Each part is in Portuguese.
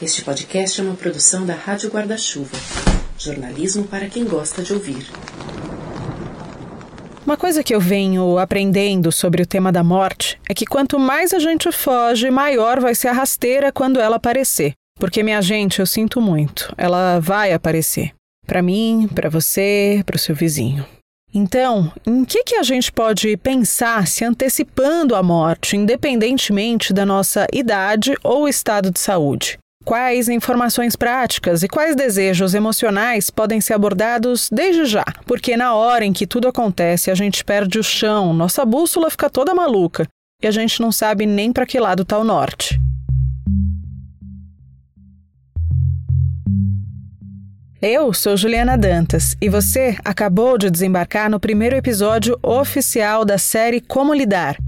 Este podcast é uma produção da Rádio Guarda-Chuva. Jornalismo para quem gosta de ouvir. Uma coisa que eu venho aprendendo sobre o tema da morte é que quanto mais a gente foge, maior vai ser a rasteira quando ela aparecer. Porque, minha gente, eu sinto muito, ela vai aparecer. Para mim, para você, para o seu vizinho. Então, em que, que a gente pode pensar se antecipando a morte, independentemente da nossa idade ou estado de saúde? Quais informações práticas e quais desejos emocionais podem ser abordados desde já? Porque na hora em que tudo acontece, a gente perde o chão, nossa bússola fica toda maluca e a gente não sabe nem para que lado está o norte. Eu sou Juliana Dantas e você acabou de desembarcar no primeiro episódio oficial da série Como Lidar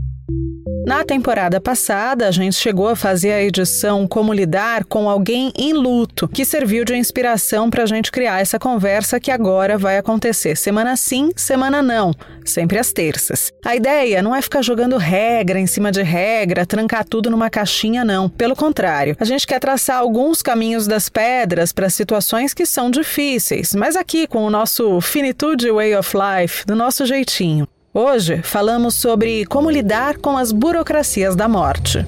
na temporada passada, a gente chegou a fazer a edição Como Lidar com Alguém em Luto, que serviu de inspiração para a gente criar essa conversa que agora vai acontecer semana sim, semana não, sempre às terças. A ideia não é ficar jogando regra em cima de regra, trancar tudo numa caixinha, não. Pelo contrário, a gente quer traçar alguns caminhos das pedras para situações que são difíceis, mas aqui com o nosso Finitude Way of Life, do nosso jeitinho. Hoje falamos sobre como lidar com as burocracias da morte.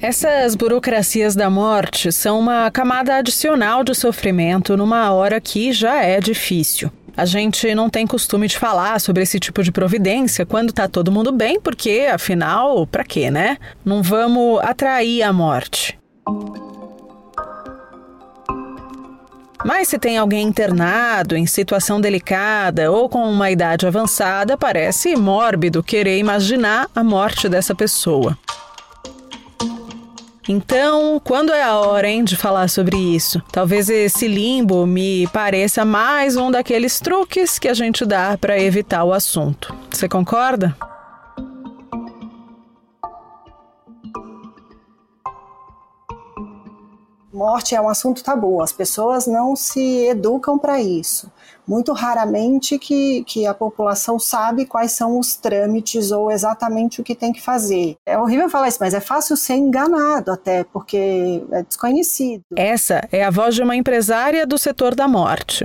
Essas burocracias da morte são uma camada adicional de sofrimento numa hora que já é difícil. A gente não tem costume de falar sobre esse tipo de providência quando tá todo mundo bem, porque afinal, para quê, né? Não vamos atrair a morte. Mas se tem alguém internado, em situação delicada ou com uma idade avançada, parece mórbido querer imaginar a morte dessa pessoa. Então, quando é a hora hein, de falar sobre isso? Talvez esse limbo me pareça mais um daqueles truques que a gente dá para evitar o assunto. Você concorda? Morte é um assunto tabu, as pessoas não se educam para isso. Muito raramente que, que a população sabe quais são os trâmites ou exatamente o que tem que fazer. É horrível falar isso, mas é fácil ser enganado até, porque é desconhecido. Essa é a voz de uma empresária do setor da morte.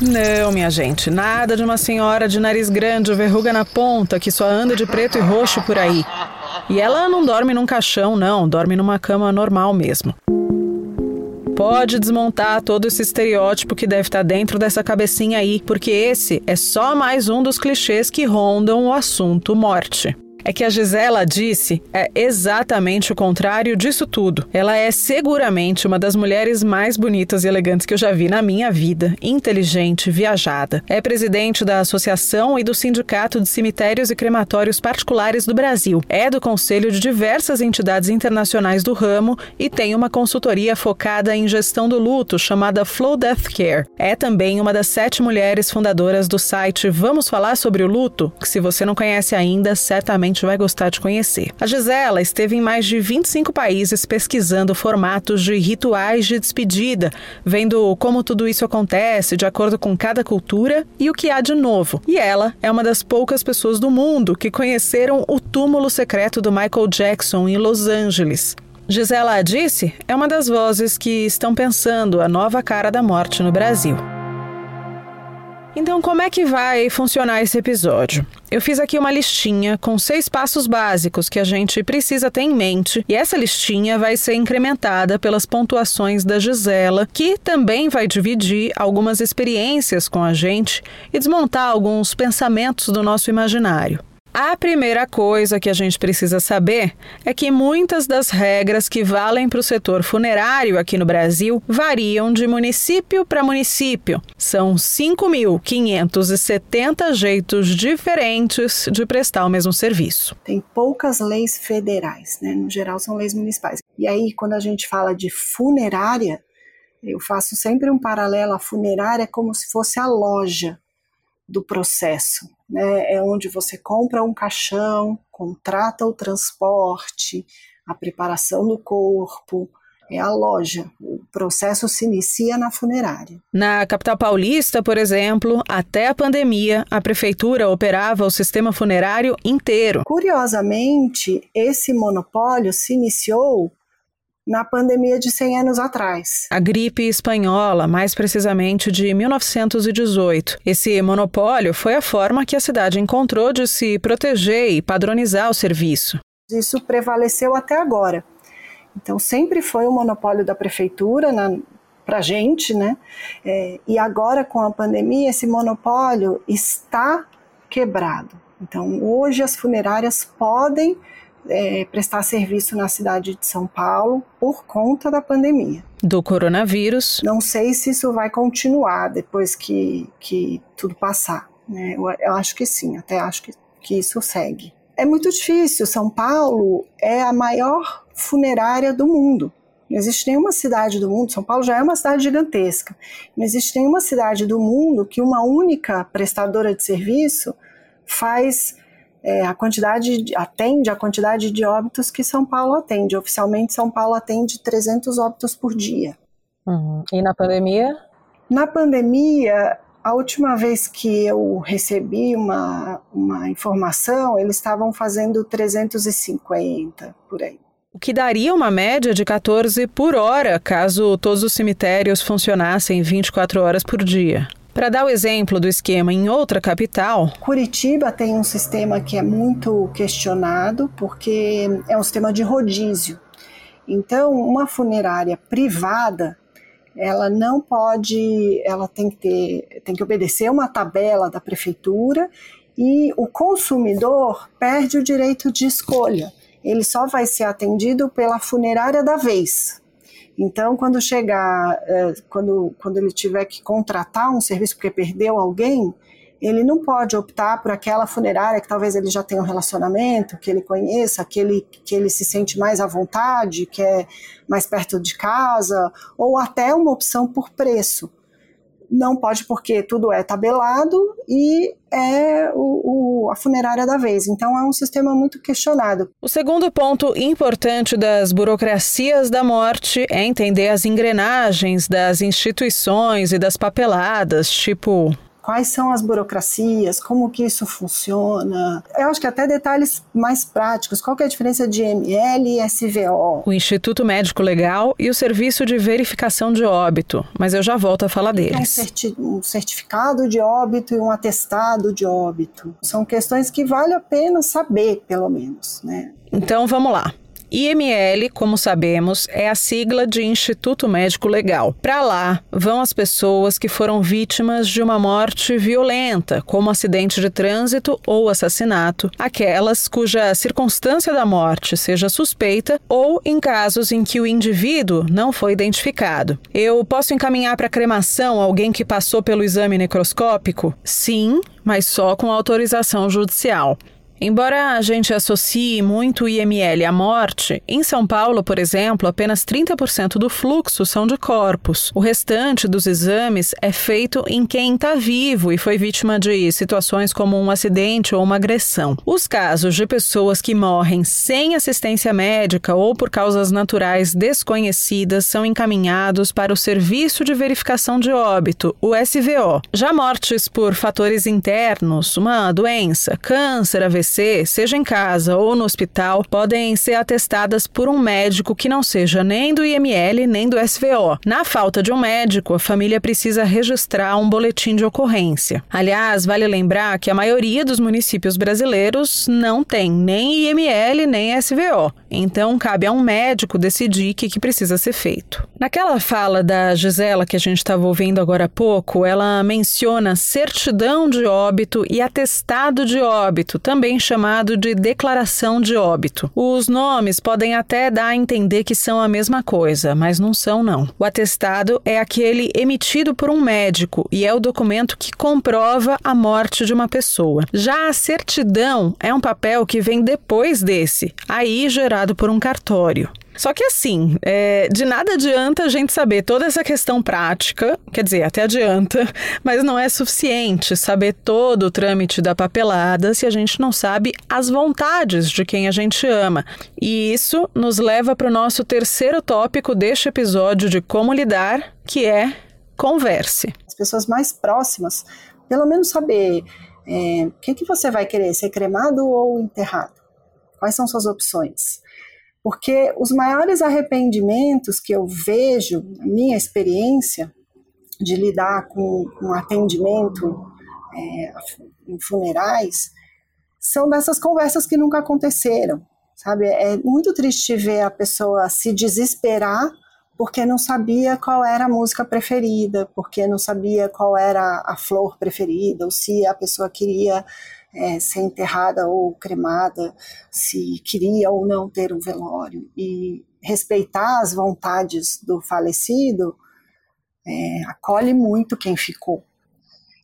Não, minha gente, nada de uma senhora de nariz grande, verruga na ponta, que só anda de preto e roxo por aí. E ela não dorme num caixão, não, dorme numa cama normal mesmo. Pode desmontar todo esse estereótipo que deve estar dentro dessa cabecinha aí, porque esse é só mais um dos clichês que rondam o assunto morte. É que a Gisela disse é exatamente o contrário disso tudo. Ela é seguramente uma das mulheres mais bonitas e elegantes que eu já vi na minha vida, inteligente, viajada. É presidente da Associação e do Sindicato de Cemitérios e Crematórios Particulares do Brasil. É do conselho de diversas entidades internacionais do ramo e tem uma consultoria focada em gestão do luto chamada Flow Death Care. É também uma das sete mulheres fundadoras do site Vamos Falar sobre o Luto, que se você não conhece ainda, certamente provavelmente vai gostar de conhecer. A Gisela esteve em mais de 25 países pesquisando formatos de rituais de despedida, vendo como tudo isso acontece de acordo com cada cultura e o que há de novo. E ela é uma das poucas pessoas do mundo que conheceram o túmulo secreto do Michael Jackson em Los Angeles. Gisela disse é uma das vozes que estão pensando a nova cara da morte no Brasil. Então, como é que vai funcionar esse episódio? Eu fiz aqui uma listinha com seis passos básicos que a gente precisa ter em mente, e essa listinha vai ser incrementada pelas pontuações da Gisela, que também vai dividir algumas experiências com a gente e desmontar alguns pensamentos do nosso imaginário. A primeira coisa que a gente precisa saber é que muitas das regras que valem para o setor funerário aqui no Brasil variam de município para município. São 5.570 jeitos diferentes de prestar o mesmo serviço. Tem poucas leis federais, né? No geral, são leis municipais. E aí, quando a gente fala de funerária, eu faço sempre um paralelo à funerária como se fosse a loja do processo. Né? É onde você compra um caixão, contrata o transporte, a preparação do corpo, é a loja. O processo se inicia na funerária. Na capital paulista, por exemplo, até a pandemia, a prefeitura operava o sistema funerário inteiro. Curiosamente, esse monopólio se iniciou na pandemia de 100 anos atrás. A gripe espanhola, mais precisamente de 1918. Esse monopólio foi a forma que a cidade encontrou de se proteger e padronizar o serviço. Isso prevaleceu até agora. Então, sempre foi o um monopólio da prefeitura para a gente, né? É, e agora, com a pandemia, esse monopólio está quebrado. Então, hoje as funerárias podem é, prestar serviço na cidade de São Paulo por conta da pandemia. Do coronavírus. Não sei se isso vai continuar depois que, que tudo passar. Né? Eu, eu acho que sim, até acho que, que isso segue. É muito difícil. São Paulo é a maior funerária do mundo. Não existe nenhuma cidade do mundo, São Paulo já é uma cidade gigantesca, não existe nenhuma cidade do mundo que uma única prestadora de serviço faz é, a quantidade, atende a quantidade de óbitos que São Paulo atende. Oficialmente, São Paulo atende 300 óbitos por dia. Uhum. E na pandemia? Na pandemia, a última vez que eu recebi uma, uma informação, eles estavam fazendo 350 por aí. O que daria uma média de 14 por hora, caso todos os cemitérios funcionassem 24 horas por dia. Para dar o exemplo do esquema em outra capital, Curitiba tem um sistema que é muito questionado porque é um sistema de rodízio. Então, uma funerária privada, ela não pode, ela tem que ter, tem que obedecer uma tabela da prefeitura e o consumidor perde o direito de escolha. Ele só vai ser atendido pela funerária da vez. Então, quando chegar, é, quando, quando ele tiver que contratar um serviço porque perdeu alguém, ele não pode optar por aquela funerária que talvez ele já tenha um relacionamento, que ele conheça, que ele, que ele se sente mais à vontade, que é mais perto de casa, ou até uma opção por preço não pode porque tudo é tabelado e é o, o, a funerária da vez. Então é um sistema muito questionado. O segundo ponto importante das burocracias da morte é entender as engrenagens das instituições e das papeladas, tipo quais são as burocracias, como que isso funciona. Eu acho que até detalhes mais práticos. Qual é a diferença de ML e SVO? O Instituto Médico Legal e o Serviço de Verificação de Óbito. Mas eu já volto a falar deles. Um certificado de óbito e um atestado de óbito. São questões que vale a pena saber, pelo menos, né? Então vamos lá. IML, como sabemos, é a sigla de Instituto Médico Legal. Para lá vão as pessoas que foram vítimas de uma morte violenta, como acidente de trânsito ou assassinato, aquelas cuja circunstância da morte seja suspeita ou em casos em que o indivíduo não foi identificado. Eu posso encaminhar para cremação alguém que passou pelo exame necroscópico? Sim, mas só com autorização judicial. Embora a gente associe muito o IML à morte, em São Paulo, por exemplo, apenas 30% do fluxo são de corpos. O restante dos exames é feito em quem está vivo e foi vítima de situações como um acidente ou uma agressão. Os casos de pessoas que morrem sem assistência médica ou por causas naturais desconhecidas são encaminhados para o Serviço de Verificação de Óbito, o SVO. Já mortes por fatores internos, uma doença, câncer, AVC, seja em casa ou no hospital, podem ser atestadas por um médico que não seja nem do IML nem do SVO. Na falta de um médico, a família precisa registrar um boletim de ocorrência. Aliás, vale lembrar que a maioria dos municípios brasileiros não tem nem IML nem SVO. Então, cabe a um médico decidir o que, que precisa ser feito. Naquela fala da Gisela que a gente estava ouvindo agora há pouco, ela menciona certidão de óbito e atestado de óbito, também chamado de declaração de óbito. Os nomes podem até dar a entender que são a mesma coisa, mas não são não. O atestado é aquele emitido por um médico e é o documento que comprova a morte de uma pessoa. Já a certidão é um papel que vem depois desse, aí por um cartório. Só que assim, é, de nada adianta a gente saber toda essa questão prática, quer dizer, até adianta, mas não é suficiente saber todo o trâmite da papelada se a gente não sabe as vontades de quem a gente ama. E isso nos leva para o nosso terceiro tópico deste episódio de como lidar, que é converse. As pessoas mais próximas, pelo menos saber é, que você vai querer, ser cremado ou enterrado? Quais são suas opções? Porque os maiores arrependimentos que eu vejo, na minha experiência de lidar com, com atendimento é, em funerais, são dessas conversas que nunca aconteceram, sabe? É muito triste ver a pessoa se desesperar porque não sabia qual era a música preferida, porque não sabia qual era a flor preferida, ou se a pessoa queria é, ser enterrada ou cremada, se queria ou não ter um velório. E respeitar as vontades do falecido é, acolhe muito quem ficou.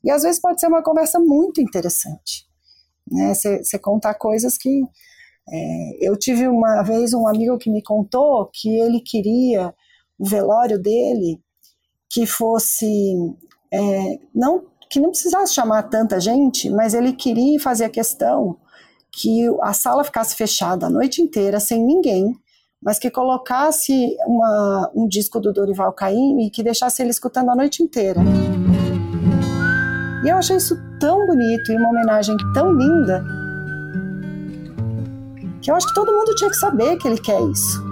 E às vezes pode ser uma conversa muito interessante. Você né? contar coisas que. É, eu tive uma vez um amigo que me contou que ele queria o velório dele que fosse é, não que não precisasse chamar tanta gente, mas ele queria fazer a questão que a sala ficasse fechada a noite inteira sem ninguém, mas que colocasse uma, um disco do Dorival Caymmi e que deixasse ele escutando a noite inteira. E eu achei isso tão bonito e uma homenagem tão linda que eu acho que todo mundo tinha que saber que ele quer isso.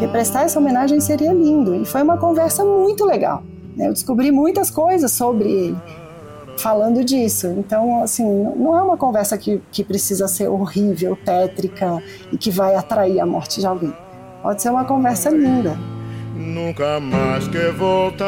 E prestar essa homenagem seria lindo. E foi uma conversa muito legal. Né? Eu descobri muitas coisas sobre ele falando disso. Então, assim, não é uma conversa que, que precisa ser horrível, tétrica e que vai atrair a morte de alguém. Pode ser uma conversa linda. Nunca mais quer voltar.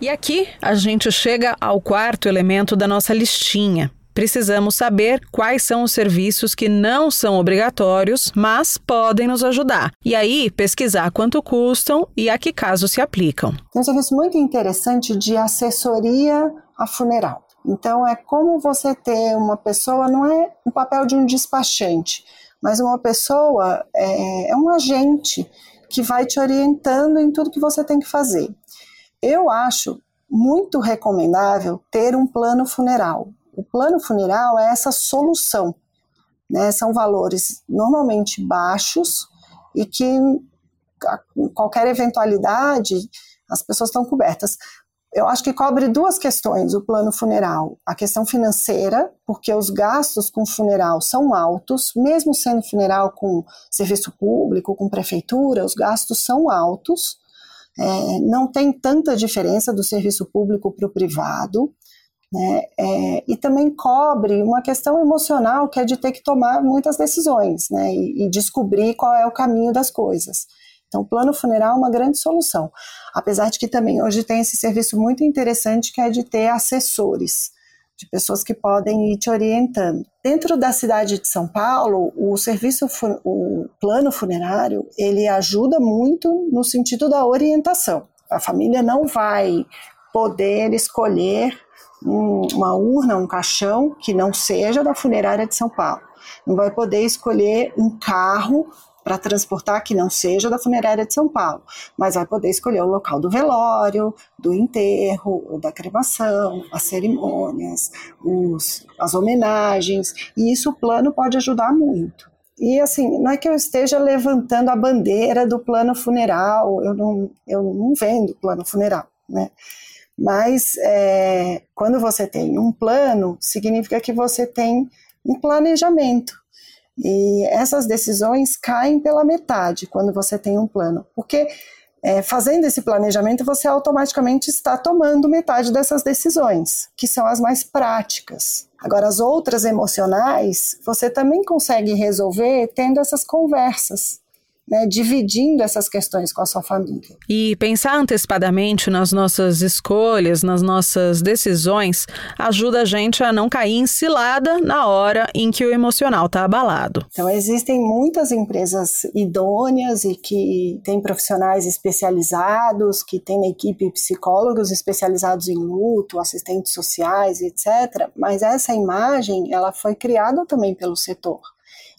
E aqui a gente chega ao quarto elemento da nossa listinha. Precisamos saber quais são os serviços que não são obrigatórios, mas podem nos ajudar. E aí, pesquisar quanto custam e a que caso se aplicam. Tem um serviço muito interessante de assessoria a funeral. Então, é como você ter uma pessoa, não é o papel de um despachante, mas uma pessoa, é, é um agente que vai te orientando em tudo que você tem que fazer. Eu acho muito recomendável ter um plano funeral. O plano funeral é essa solução. Né? São valores normalmente baixos e que qualquer eventualidade as pessoas estão cobertas. Eu acho que cobre duas questões o plano funeral. A questão financeira, porque os gastos com funeral são altos, mesmo sendo funeral com serviço público, com prefeitura, os gastos são altos é, não tem tanta diferença do serviço público para o privado, né, é, e também cobre uma questão emocional que é de ter que tomar muitas decisões né, e, e descobrir qual é o caminho das coisas. Então, o plano funeral é uma grande solução, apesar de que também hoje tem esse serviço muito interessante que é de ter assessores de pessoas que podem ir te orientando. Dentro da cidade de São Paulo, o serviço, o plano funerário, ele ajuda muito no sentido da orientação. A família não vai poder escolher uma urna, um caixão que não seja da funerária de São Paulo. Não vai poder escolher um carro para transportar que não seja da funerária de São Paulo, mas vai poder escolher o local do velório, do enterro, da cremação, as cerimônias, os, as homenagens, e isso o plano pode ajudar muito. E assim, não é que eu esteja levantando a bandeira do plano funeral, eu não, eu não vendo plano funeral, né? Mas é, quando você tem um plano, significa que você tem um planejamento. E essas decisões caem pela metade quando você tem um plano, porque é, fazendo esse planejamento você automaticamente está tomando metade dessas decisões, que são as mais práticas. Agora, as outras emocionais, você também consegue resolver tendo essas conversas. Né, dividindo essas questões com a sua família. E pensar antecipadamente nas nossas escolhas, nas nossas decisões, ajuda a gente a não cair em cilada na hora em que o emocional está abalado. Então, existem muitas empresas idôneas e que têm profissionais especializados, que têm na equipe psicólogos especializados em luto, assistentes sociais, etc. Mas essa imagem, ela foi criada também pelo setor.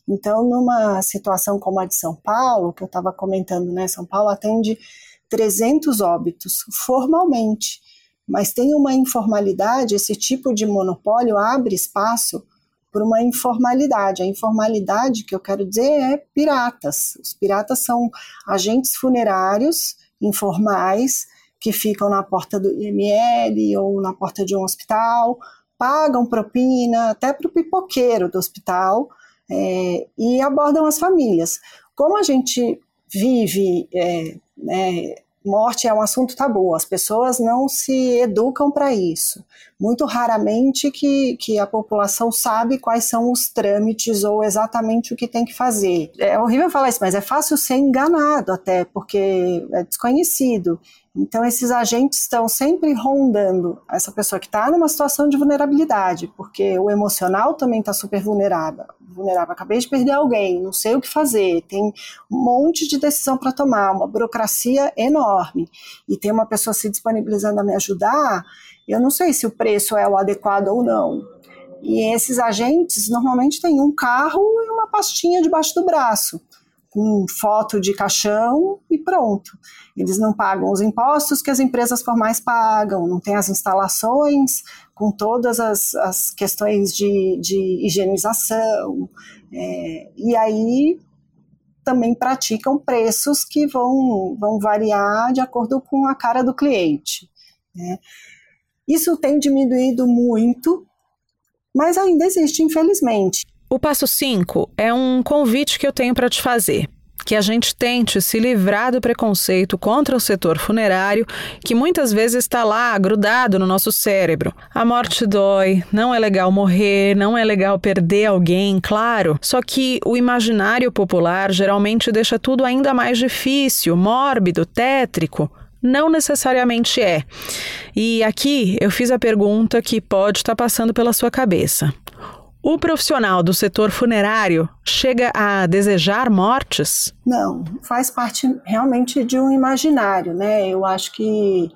Então, numa situação como a de São Paulo, que eu estava comentando, né, São Paulo atende 300 óbitos formalmente, mas tem uma informalidade, esse tipo de monopólio abre espaço para uma informalidade. A informalidade que eu quero dizer é piratas. Os piratas são agentes funerários informais que ficam na porta do IML ou na porta de um hospital, pagam propina até para o pipoqueiro do hospital é, e abordam as famílias. Como a gente vive, é, né, morte é um assunto tabu, as pessoas não se educam para isso. Muito raramente que, que a população sabe quais são os trâmites ou exatamente o que tem que fazer. É horrível falar isso, mas é fácil ser enganado até, porque é desconhecido. Então, esses agentes estão sempre rondando essa pessoa que está numa situação de vulnerabilidade, porque o emocional também está super vulnerável. vulnerável. Acabei de perder alguém, não sei o que fazer, tem um monte de decisão para tomar, uma burocracia enorme, e tem uma pessoa se disponibilizando a me ajudar, eu não sei se o preço é o adequado ou não. E esses agentes normalmente têm um carro e uma pastinha debaixo do braço com foto de caixão e pronto. Eles não pagam os impostos que as empresas formais pagam, não tem as instalações com todas as, as questões de, de higienização. É, e aí também praticam preços que vão, vão variar de acordo com a cara do cliente. Né? Isso tem diminuído muito, mas ainda existe, infelizmente. O passo 5 é um convite que eu tenho para te fazer. Que a gente tente se livrar do preconceito contra o setor funerário, que muitas vezes está lá grudado no nosso cérebro. A morte dói, não é legal morrer, não é legal perder alguém, claro. Só que o imaginário popular geralmente deixa tudo ainda mais difícil, mórbido, tétrico não necessariamente é. E aqui eu fiz a pergunta que pode estar passando pela sua cabeça. O profissional do setor funerário chega a desejar mortes? Não, faz parte realmente de um imaginário, né? Eu acho que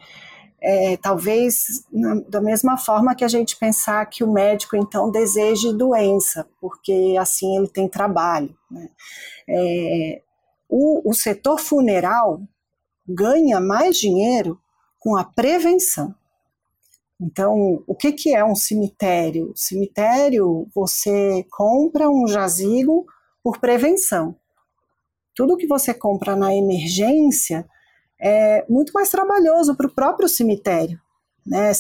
é, talvez na, da mesma forma que a gente pensar que o médico então deseje doença, porque assim ele tem trabalho. Né? É, o, o setor funeral ganha mais dinheiro com a prevenção. Então, o que, que é um cemitério? Cemitério, você compra um jazigo por prevenção. Tudo que você compra na emergência é muito mais trabalhoso para o próprio cemitério. Né?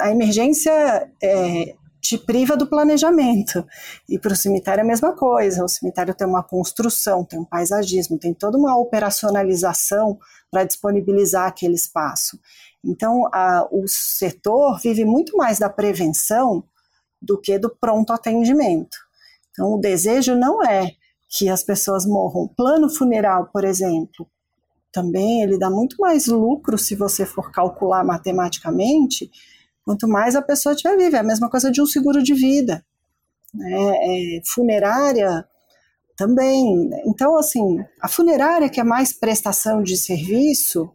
A emergência é, te priva do planejamento. E para o cemitério é a mesma coisa. O cemitério tem uma construção, tem um paisagismo, tem toda uma operacionalização para disponibilizar aquele espaço. Então, a, o setor vive muito mais da prevenção do que do pronto atendimento. Então, o desejo não é que as pessoas morram. Plano funeral, por exemplo, também ele dá muito mais lucro se você for calcular matematicamente, quanto mais a pessoa tiver viva. É a mesma coisa de um seguro de vida. Né? É, funerária também. Então, assim, a funerária que é mais prestação de serviço,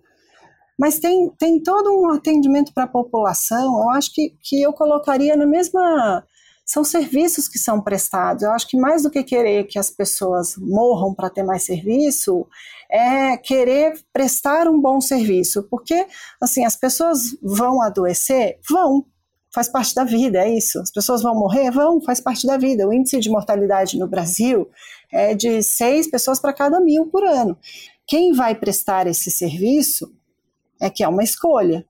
mas tem, tem todo um atendimento para a população, eu acho que, que eu colocaria na mesma. São serviços que são prestados. Eu acho que mais do que querer que as pessoas morram para ter mais serviço, é querer prestar um bom serviço. Porque, assim, as pessoas vão adoecer? Vão. Faz parte da vida, é isso. As pessoas vão morrer? Vão, faz parte da vida. O índice de mortalidade no Brasil é de seis pessoas para cada mil por ano. Quem vai prestar esse serviço é que é uma escolha.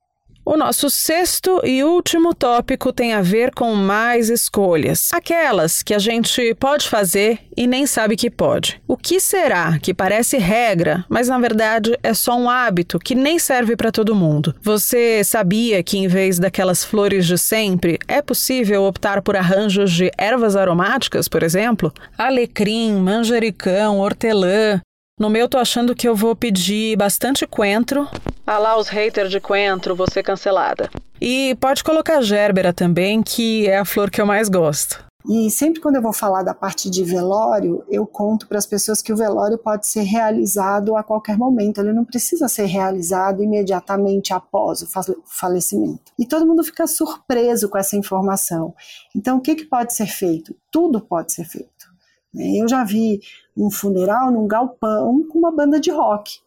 O nosso sexto e último tópico tem a ver com mais escolhas. Aquelas que a gente pode fazer e nem sabe que pode. O que será que parece regra, mas na verdade é só um hábito que nem serve para todo mundo? Você sabia que em vez daquelas flores de sempre, é possível optar por arranjos de ervas aromáticas, por exemplo? Alecrim, manjericão, hortelã, No meu, tô achando que eu vou pedir bastante coentro. Ah lá, os haters de coentro, vou ser cancelada. E pode colocar gerbera também, que é a flor que eu mais gosto. E sempre quando eu vou falar da parte de velório, eu conto para as pessoas que o velório pode ser realizado a qualquer momento, ele não precisa ser realizado imediatamente após o falecimento. E todo mundo fica surpreso com essa informação. Então, o que, que pode ser feito? Tudo pode ser feito. Né? Eu já vi um funeral num galpão com uma banda de rock,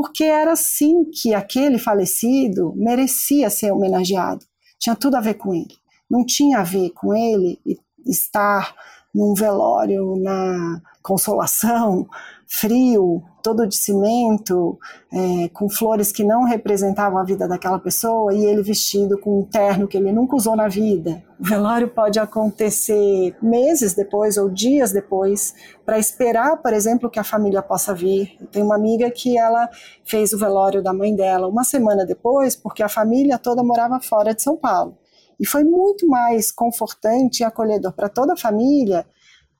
porque era assim que aquele falecido merecia ser homenageado. Tinha tudo a ver com ele não tinha a ver com ele estar num velório na Consolação, frio, todo de cimento, é, com flores que não representavam a vida daquela pessoa e ele vestido com um terno que ele nunca usou na vida. O velório pode acontecer meses depois ou dias depois, para esperar, por exemplo, que a família possa vir. Eu tenho uma amiga que ela fez o velório da mãe dela uma semana depois, porque a família toda morava fora de São Paulo. E foi muito mais confortante e acolhedor para toda a família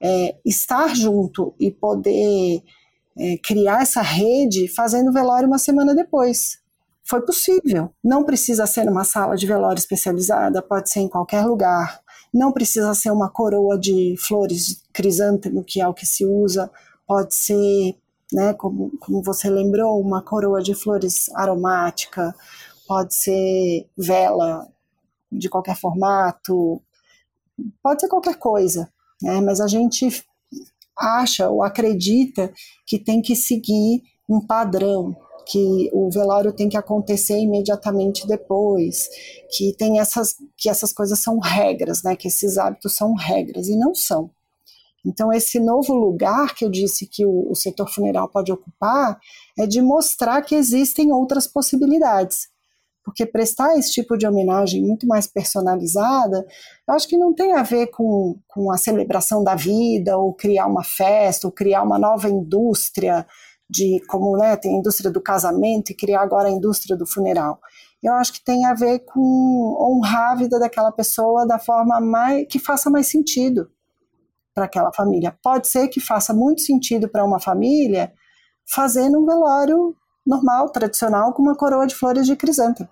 é, estar junto e poder é, criar essa rede fazendo velório uma semana depois. Foi possível. Não precisa ser numa sala de velório especializada, pode ser em qualquer lugar. Não precisa ser uma coroa de flores crisântemo, que é o que se usa. Pode ser, né, como, como você lembrou, uma coroa de flores aromática. Pode ser vela de qualquer formato, pode ser qualquer coisa, né? mas a gente acha ou acredita que tem que seguir um padrão, que o velório tem que acontecer imediatamente depois, que tem essas que essas coisas são regras, né? Que esses hábitos são regras e não são. Então esse novo lugar que eu disse que o, o setor funeral pode ocupar é de mostrar que existem outras possibilidades porque prestar esse tipo de homenagem muito mais personalizada, eu acho que não tem a ver com, com a celebração da vida, ou criar uma festa, ou criar uma nova indústria, de como né, tem a indústria do casamento e criar agora a indústria do funeral. Eu acho que tem a ver com honrar a vida daquela pessoa da forma mais que faça mais sentido para aquela família. Pode ser que faça muito sentido para uma família fazer um velório normal, tradicional, com uma coroa de flores de crisântemo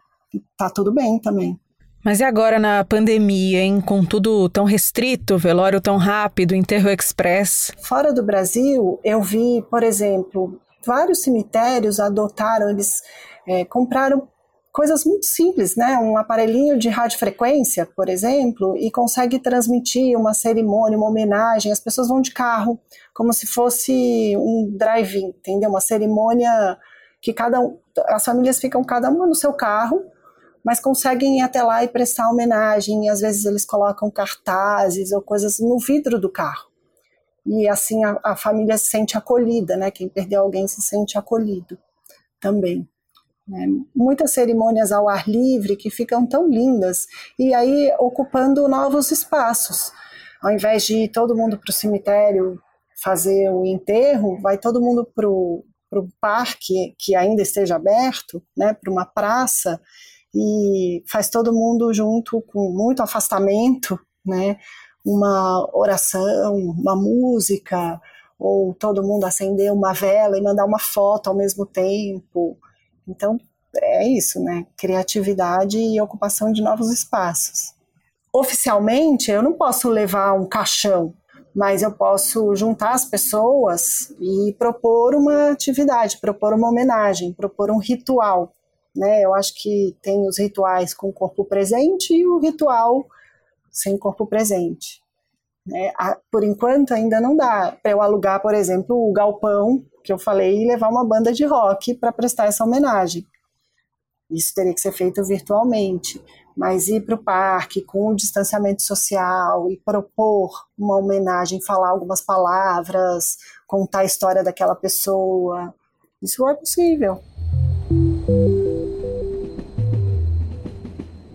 tá tudo bem também. Mas e agora na pandemia, hein? Com tudo tão restrito, velório tão rápido, enterro express? Fora do Brasil, eu vi, por exemplo, vários cemitérios adotaram, eles é, compraram coisas muito simples, né? Um aparelhinho de radiofrequência, por exemplo, e consegue transmitir uma cerimônia, uma homenagem. As pessoas vão de carro, como se fosse um drive-in, entendeu? Uma cerimônia que cada um, as famílias ficam cada uma no seu carro mas conseguem ir até lá e prestar homenagem. E às vezes eles colocam cartazes ou coisas no vidro do carro. E assim a, a família se sente acolhida, né? Quem perdeu alguém se sente acolhido também. Né? Muitas cerimônias ao ar livre que ficam tão lindas e aí ocupando novos espaços. Ao invés de ir todo mundo para o cemitério fazer o enterro, vai todo mundo para o parque que ainda esteja aberto, né, para uma praça, e faz todo mundo junto com muito afastamento, né? Uma oração, uma música, ou todo mundo acender uma vela e mandar uma foto ao mesmo tempo. Então, é isso, né? Criatividade e ocupação de novos espaços. Oficialmente, eu não posso levar um caixão, mas eu posso juntar as pessoas e propor uma atividade, propor uma homenagem, propor um ritual né? Eu acho que tem os rituais com o corpo presente e o ritual sem corpo presente. Né? Por enquanto ainda não dá para eu alugar, por exemplo, o galpão que eu falei e levar uma banda de rock para prestar essa homenagem. Isso teria que ser feito virtualmente, mas ir para o parque com o distanciamento social e propor uma homenagem, falar algumas palavras, contar a história daquela pessoa, isso é possível.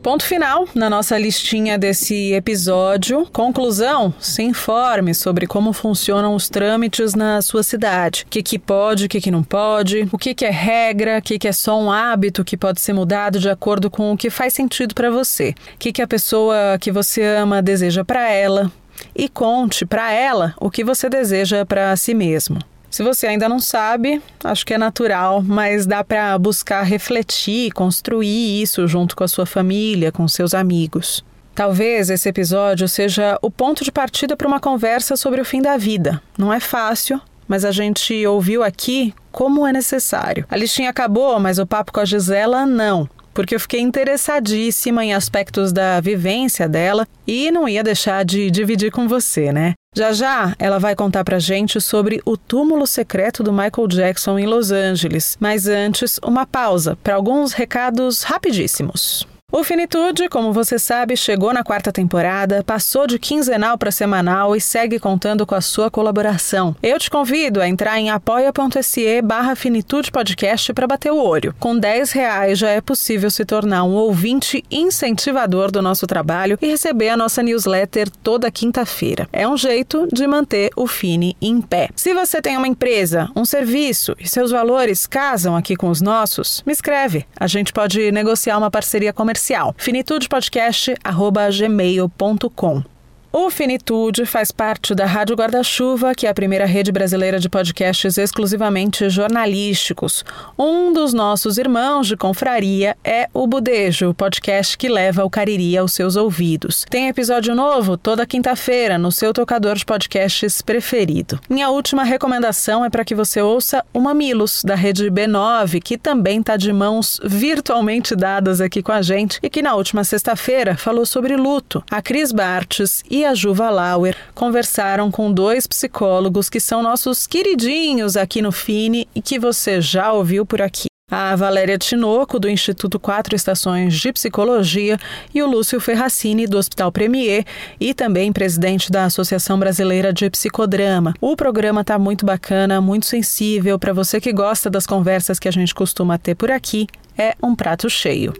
Ponto final na nossa listinha desse episódio. Conclusão: se informe sobre como funcionam os trâmites na sua cidade. O que, que pode, o que, que não pode, o que, que é regra, o que, que é só um hábito que pode ser mudado de acordo com o que faz sentido para você. O que, que a pessoa que você ama deseja para ela. E conte para ela o que você deseja para si mesmo. Se você ainda não sabe, acho que é natural, mas dá para buscar refletir, construir isso junto com a sua família, com seus amigos. Talvez esse episódio seja o ponto de partida para uma conversa sobre o fim da vida. Não é fácil, mas a gente ouviu aqui como é necessário. A listinha acabou, mas o papo com a Gisela não porque eu fiquei interessadíssima em aspectos da vivência dela e não ia deixar de dividir com você, né? Já já ela vai contar pra gente sobre o túmulo secreto do Michael Jackson em Los Angeles, mas antes, uma pausa para alguns recados rapidíssimos. O Finitude, como você sabe, chegou na quarta temporada, passou de quinzenal para semanal e segue contando com a sua colaboração. Eu te convido a entrar em apoia.se barra Finitude Podcast para bater o olho. Com 10 reais já é possível se tornar um ouvinte incentivador do nosso trabalho e receber a nossa newsletter toda quinta-feira. É um jeito de manter o Fini em pé. Se você tem uma empresa, um serviço e seus valores casam aqui com os nossos, me escreve. A gente pode negociar uma parceria comercial comercial. finitudepodcast.gmail.com o Finitude faz parte da Rádio Guarda-Chuva, que é a primeira rede brasileira de podcasts exclusivamente jornalísticos. Um dos nossos irmãos de confraria é o Budejo, o podcast que leva o Cariri aos seus ouvidos. Tem episódio novo toda quinta-feira no seu tocador de podcasts preferido. Minha última recomendação é para que você ouça o Mamilos, da rede B9, que também está de mãos virtualmente dadas aqui com a gente e que na última sexta-feira falou sobre luto. A Cris Bartes e a Juva Lauer conversaram com dois psicólogos que são nossos queridinhos aqui no Fine e que você já ouviu por aqui. A Valéria Tinoco, do Instituto Quatro Estações de Psicologia, e o Lúcio Ferracini, do Hospital Premier, e também presidente da Associação Brasileira de Psicodrama. O programa está muito bacana, muito sensível. Para você que gosta das conversas que a gente costuma ter por aqui, é um prato cheio.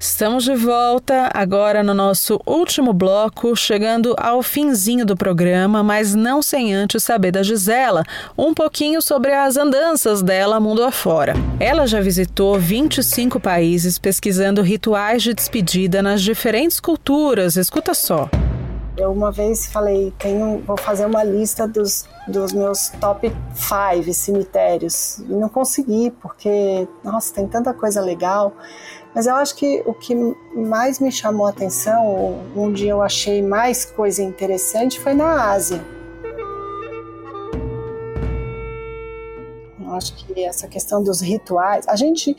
Estamos de volta agora no nosso último bloco, chegando ao finzinho do programa, mas não sem antes saber da Gisela um pouquinho sobre as andanças dela mundo afora. Ela já visitou 25 países pesquisando rituais de despedida nas diferentes culturas. Escuta só. Eu uma vez falei, tenho, vou fazer uma lista dos, dos meus top 5 cemitérios e não consegui porque, nossa, tem tanta coisa legal. Mas eu acho que o que mais me chamou a atenção, onde eu achei mais coisa interessante, foi na Ásia. Eu acho que essa questão dos rituais, a gente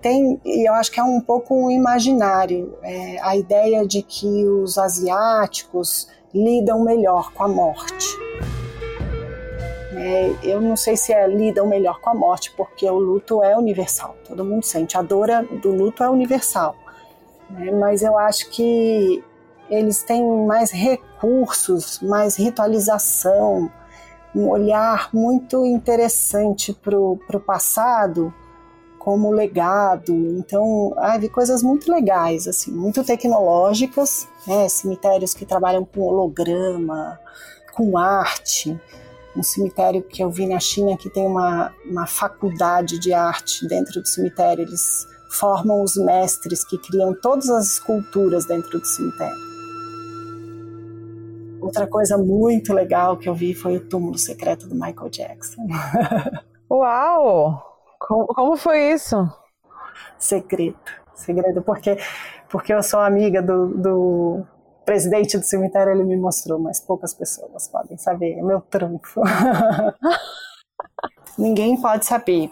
tem, e eu acho que é um pouco um imaginário, é, a ideia de que os asiáticos lidam melhor com a morte. É, eu não sei se é, lidam melhor com a morte, porque o luto é universal, todo mundo sente. A dor é, do luto é universal. Né? Mas eu acho que eles têm mais recursos, mais ritualização, um olhar muito interessante para o passado como legado. Então, vi coisas muito legais, assim, muito tecnológicas, né? cemitérios que trabalham com holograma, com arte um cemitério que eu vi na China que tem uma, uma faculdade de arte dentro do cemitério. Eles formam os mestres que criam todas as esculturas dentro do cemitério. Outra coisa muito legal que eu vi foi o túmulo secreto do Michael Jackson. Uau! Como, como foi isso? Segredo, segredo, porque porque eu sou amiga do, do presidente do cemitério ele me mostrou, mas poucas pessoas podem saber. É meu trunfo. Ninguém pode saber.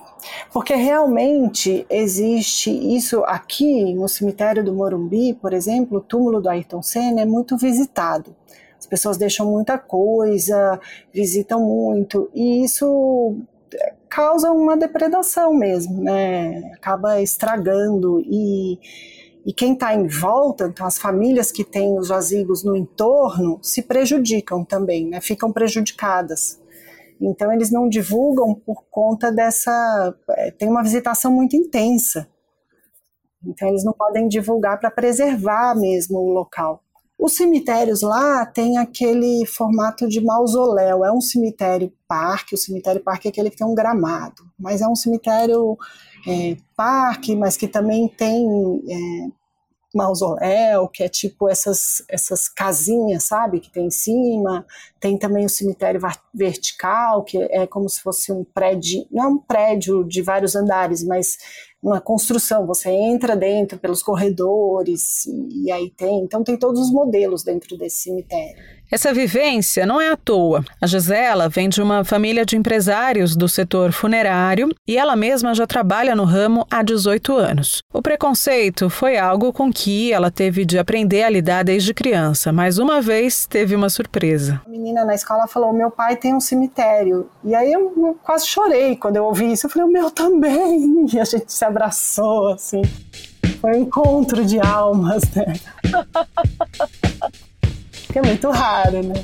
Porque realmente existe isso aqui no cemitério do Morumbi, por exemplo, o túmulo do Ayrton Senna é muito visitado. As pessoas deixam muita coisa, visitam muito, e isso causa uma depredação mesmo, né? Acaba estragando e e quem está em volta, então as famílias que têm os jazigos no entorno, se prejudicam também, né? ficam prejudicadas. Então eles não divulgam por conta dessa. É, tem uma visitação muito intensa. Então eles não podem divulgar para preservar mesmo o local. Os cemitérios lá têm aquele formato de mausoléu, é um cemitério parque, o cemitério parque é aquele que tem um gramado, mas é um cemitério é, parque, mas que também tem é, mausoléu, que é tipo essas, essas casinhas, sabe, que tem em cima. Tem também o cemitério vertical, que é como se fosse um prédio, não é um prédio de vários andares, mas uma construção. Você entra dentro pelos corredores e, e aí tem. Então tem todos os modelos dentro desse cemitério. Essa vivência não é à toa. A Gisela vem de uma família de empresários do setor funerário e ela mesma já trabalha no ramo há 18 anos. O preconceito foi algo com que ela teve de aprender a lidar desde criança, mas uma vez teve uma surpresa. A menina na escola falou: Meu pai tem um cemitério. E aí eu quase chorei quando eu ouvi isso. Eu falei: O meu também. E a gente se abraçou, assim. Foi um encontro de almas, né? é muito raro, né?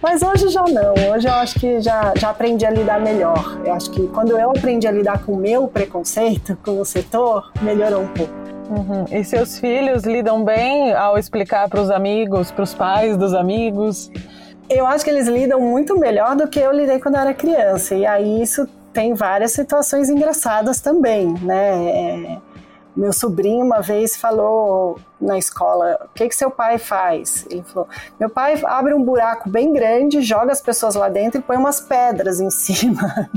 Mas hoje já não, hoje eu acho que já, já aprendi a lidar melhor. Eu acho que quando eu aprendi a lidar com o meu preconceito com o setor, melhorou um pouco. Uhum. E seus filhos lidam bem ao explicar para os amigos, para os pais dos amigos? Eu acho que eles lidam muito melhor do que eu lidei quando eu era criança. E aí isso tem várias situações engraçadas também, né? É meu sobrinho uma vez falou na escola: o que, que seu pai faz? Ele falou: meu pai abre um buraco bem grande, joga as pessoas lá dentro e põe umas pedras em cima.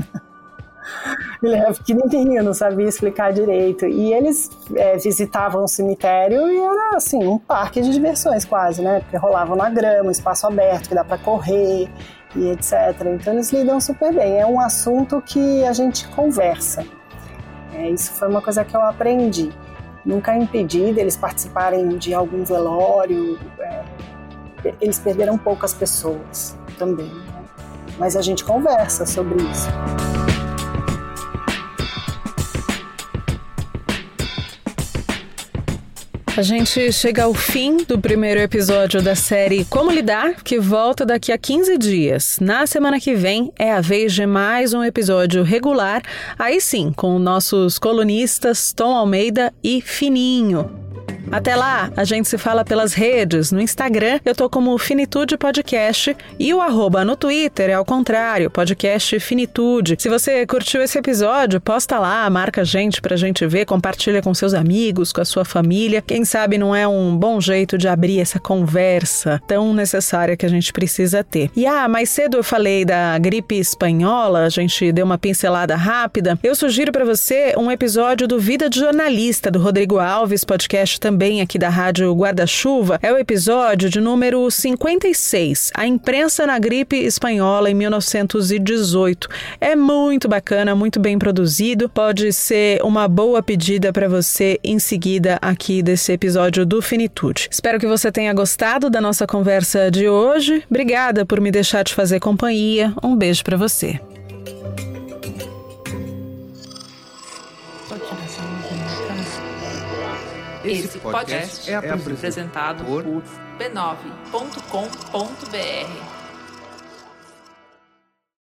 Ele era pequenininho, não sabia explicar direito. E eles é, visitavam o cemitério e era assim, um parque de diversões quase, né? Porque rolavam na grama, espaço aberto que dá para correr e etc. Então eles lidam super bem. É um assunto que a gente conversa. É, isso foi uma coisa que eu aprendi. Nunca impedi deles participarem de algum velório. É, eles perderam poucas pessoas também. Né? Mas a gente conversa sobre isso. A gente chega ao fim do primeiro episódio da série Como Lidar, que volta daqui a 15 dias. Na semana que vem é a vez de mais um episódio regular, aí sim, com nossos colunistas Tom Almeida e Fininho. Até lá, a gente se fala pelas redes. No Instagram, eu tô como Finitude Podcast e o arroba no Twitter é ao contrário, podcast Finitude. Se você curtiu esse episódio, posta lá, marca a gente pra gente ver, compartilha com seus amigos, com a sua família. Quem sabe não é um bom jeito de abrir essa conversa tão necessária que a gente precisa ter. E ah, mais cedo eu falei da gripe espanhola, a gente deu uma pincelada rápida. Eu sugiro para você um episódio do Vida de Jornalista do Rodrigo Alves, podcast também também aqui da Rádio Guarda-Chuva é o episódio de número 56, A Imprensa na Gripe Espanhola em 1918. É muito bacana, muito bem produzido. Pode ser uma boa pedida para você em seguida aqui desse episódio do Finitude. Espero que você tenha gostado da nossa conversa de hoje. Obrigada por me deixar te fazer companhia. Um beijo para você. Esse podcast é apresentado por b9.com.br.